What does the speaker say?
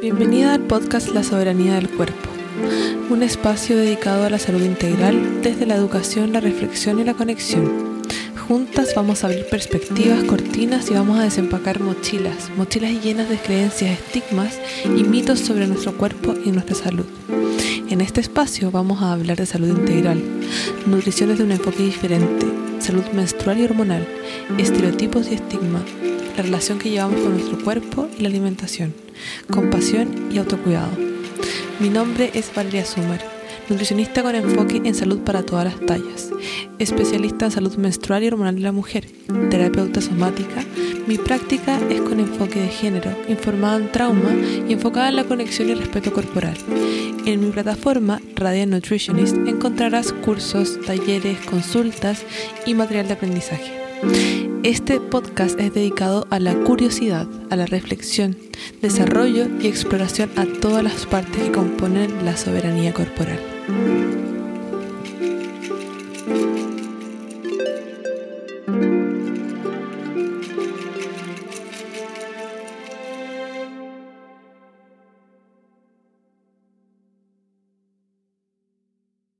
Bienvenida al podcast La Soberanía del Cuerpo, un espacio dedicado a la salud integral desde la educación, la reflexión y la conexión. Juntas vamos a abrir perspectivas, cortinas y vamos a desempacar mochilas, mochilas llenas de creencias, estigmas y mitos sobre nuestro cuerpo y nuestra salud. En este espacio vamos a hablar de salud integral, nutrición desde un enfoque diferente, salud menstrual y hormonal, estereotipos y estigma, la relación que llevamos con nuestro cuerpo y la alimentación, compasión y autocuidado. Mi nombre es Valeria Sumer, nutricionista con enfoque en salud para todas las tallas, especialista en salud menstrual y hormonal de la mujer, terapeuta somática. Mi práctica es con enfoque de género, informada en trauma y enfocada en la conexión y respeto corporal. En mi plataforma Radiant Nutritionist encontrarás cursos, talleres, consultas y material de aprendizaje. Este podcast es dedicado a la curiosidad, a la reflexión, desarrollo y exploración a todas las partes que componen la soberanía corporal. thank you